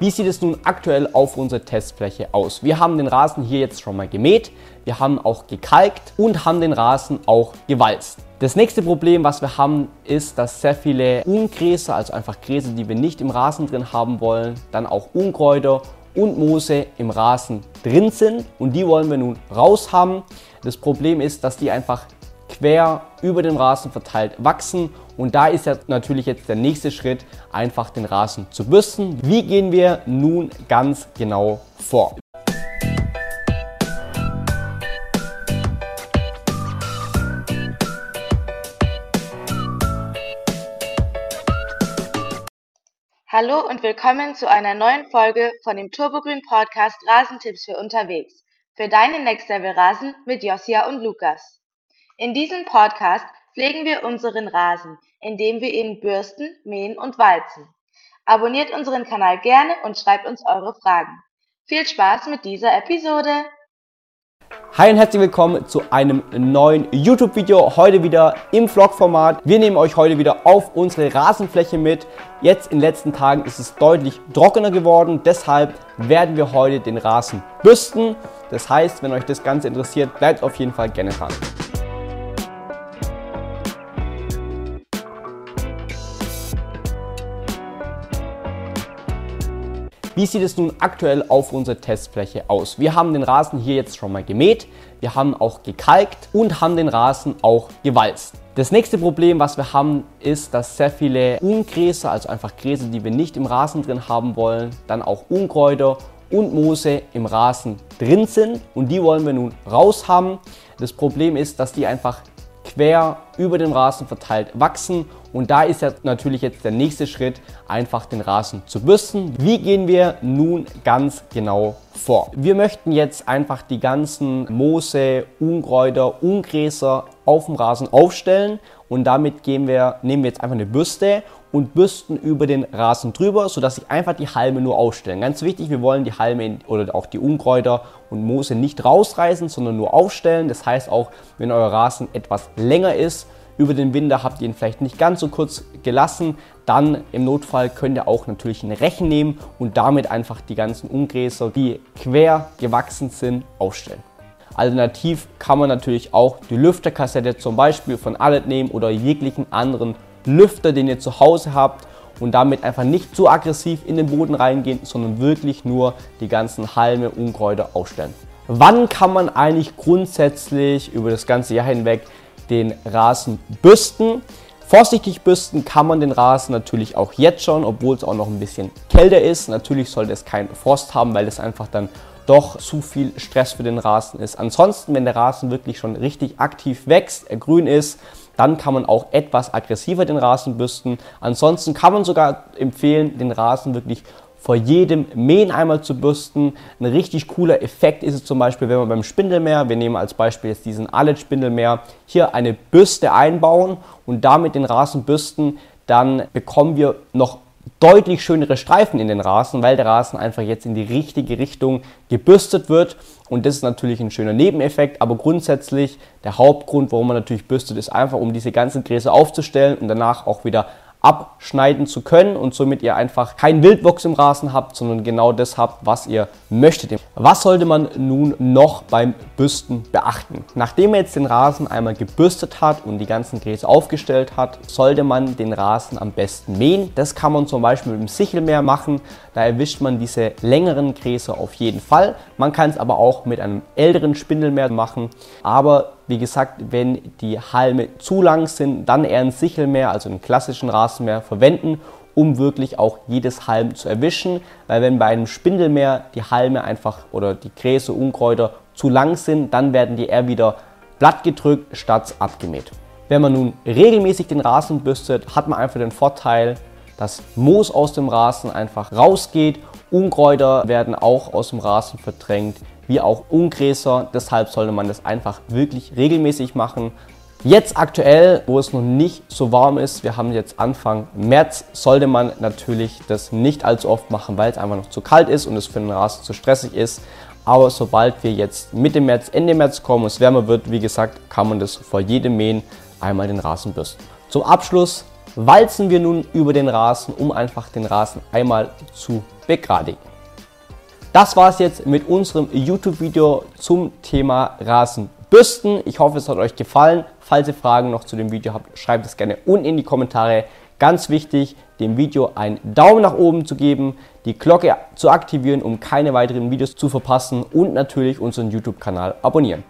Wie sieht es nun aktuell auf unserer Testfläche aus? Wir haben den Rasen hier jetzt schon mal gemäht, wir haben auch gekalkt und haben den Rasen auch gewalzt. Das nächste Problem, was wir haben, ist, dass sehr viele Ungräser, also einfach Gräser, die wir nicht im Rasen drin haben wollen, dann auch Unkräuter und Moose im Rasen drin sind und die wollen wir nun raus haben. Das Problem ist, dass die einfach quer über den Rasen verteilt wachsen. Und da ist ja natürlich jetzt der nächste Schritt, einfach den Rasen zu bürsten. Wie gehen wir nun ganz genau vor? Hallo und willkommen zu einer neuen Folge von dem Turbogrün Podcast Rasentipps für unterwegs. Für deinen Next Level Rasen mit Josia und Lukas. In diesem Podcast pflegen wir unseren Rasen, indem wir ihn bürsten, mähen und walzen. Abonniert unseren Kanal gerne und schreibt uns eure Fragen. Viel Spaß mit dieser Episode! Hi und herzlich willkommen zu einem neuen YouTube-Video. Heute wieder im Vlog-Format. Wir nehmen euch heute wieder auf unsere Rasenfläche mit. Jetzt in den letzten Tagen ist es deutlich trockener geworden. Deshalb werden wir heute den Rasen bürsten. Das heißt, wenn euch das Ganze interessiert, bleibt auf jeden Fall gerne dran. Wie sieht es nun aktuell auf unserer Testfläche aus? Wir haben den Rasen hier jetzt schon mal gemäht, wir haben auch gekalkt und haben den Rasen auch gewalzt. Das nächste Problem, was wir haben, ist, dass sehr viele Ungräser, also einfach Gräser, die wir nicht im Rasen drin haben wollen, dann auch Unkräuter und Moose im Rasen drin sind und die wollen wir nun raus haben. Das Problem ist, dass die einfach quer über den Rasen verteilt wachsen. Und da ist ja natürlich jetzt der nächste Schritt, einfach den Rasen zu bürsten. Wie gehen wir nun ganz genau vor? Wir möchten jetzt einfach die ganzen Moose, Unkräuter, Ungräser auf dem Rasen aufstellen und damit gehen wir, nehmen wir jetzt einfach eine Bürste und bürsten über den Rasen drüber, sodass sich einfach die Halme nur aufstellen. Ganz wichtig, wir wollen die Halme oder auch die Unkräuter und Moose nicht rausreißen, sondern nur aufstellen. Das heißt auch, wenn euer Rasen etwas länger ist, über den Winter habt ihr ihn vielleicht nicht ganz so kurz gelassen, dann im Notfall könnt ihr auch natürlich einen Rechen nehmen und damit einfach die ganzen Ungräser, die quer gewachsen sind, aufstellen. Alternativ kann man natürlich auch die Lüfterkassette zum Beispiel von Allet nehmen oder jeglichen anderen Lüfter, den ihr zu Hause habt und damit einfach nicht zu aggressiv in den Boden reingehen, sondern wirklich nur die ganzen Halme, Unkräuter aufstellen. Wann kann man eigentlich grundsätzlich über das ganze Jahr hinweg den Rasen bürsten? Vorsichtig bürsten kann man den Rasen natürlich auch jetzt schon, obwohl es auch noch ein bisschen kälter ist. Natürlich sollte es keinen Frost haben, weil es einfach dann doch zu viel Stress für den Rasen ist. Ansonsten, wenn der Rasen wirklich schon richtig aktiv wächst, er grün ist, dann kann man auch etwas aggressiver den Rasen bürsten. Ansonsten kann man sogar empfehlen, den Rasen wirklich vor jedem Mähen einmal zu bürsten. Ein richtig cooler Effekt ist es zum Beispiel, wenn man beim Spindelmäher, wir nehmen als Beispiel jetzt diesen Allet-Spindelmäher, hier eine Bürste einbauen und damit den Rasen bürsten, dann bekommen wir noch deutlich schönere Streifen in den Rasen, weil der Rasen einfach jetzt in die richtige Richtung gebürstet wird. Und das ist natürlich ein schöner Nebeneffekt, aber grundsätzlich der Hauptgrund, warum man natürlich bürstet, ist einfach, um diese ganzen Gräser aufzustellen und danach auch wieder abschneiden zu können und somit ihr einfach kein Wildwuchs im Rasen habt, sondern genau das habt, was ihr möchtet. Was sollte man nun noch beim Bürsten beachten? Nachdem man jetzt den Rasen einmal gebürstet hat und die ganzen Gräser aufgestellt hat, sollte man den Rasen am besten mähen. Das kann man zum Beispiel mit dem Sichelmäher machen. Da erwischt man diese längeren Gräser auf jeden Fall. Man kann es aber auch mit einem älteren Spindelmäher machen. Aber wie gesagt, wenn die Halme zu lang sind, dann eher ein Sichelmäher, also einen klassischen Rasenmäher verwenden, um wirklich auch jedes Halm zu erwischen. Weil wenn bei einem Spindelmäher die Halme einfach oder die Gräser, Unkräuter zu lang sind, dann werden die eher wieder glatt gedrückt statt abgemäht. Wenn man nun regelmäßig den Rasen bürstet, hat man einfach den Vorteil, dass Moos aus dem Rasen einfach rausgeht. Unkräuter werden auch aus dem Rasen verdrängt wie auch Ungräser. Deshalb sollte man das einfach wirklich regelmäßig machen. Jetzt aktuell, wo es noch nicht so warm ist, wir haben jetzt Anfang März, sollte man natürlich das nicht allzu oft machen, weil es einfach noch zu kalt ist und es für den Rasen zu stressig ist. Aber sobald wir jetzt Mitte März, Ende März kommen und es wärmer wird, wie gesagt, kann man das vor jedem Mähen einmal den Rasen bürsten. Zum Abschluss walzen wir nun über den Rasen, um einfach den Rasen einmal zu begradigen. Das war es jetzt mit unserem YouTube-Video zum Thema Rasenbürsten. Ich hoffe, es hat euch gefallen. Falls ihr Fragen noch zu dem Video habt, schreibt es gerne unten in die Kommentare. Ganz wichtig, dem Video einen Daumen nach oben zu geben, die Glocke zu aktivieren, um keine weiteren Videos zu verpassen und natürlich unseren YouTube-Kanal abonnieren.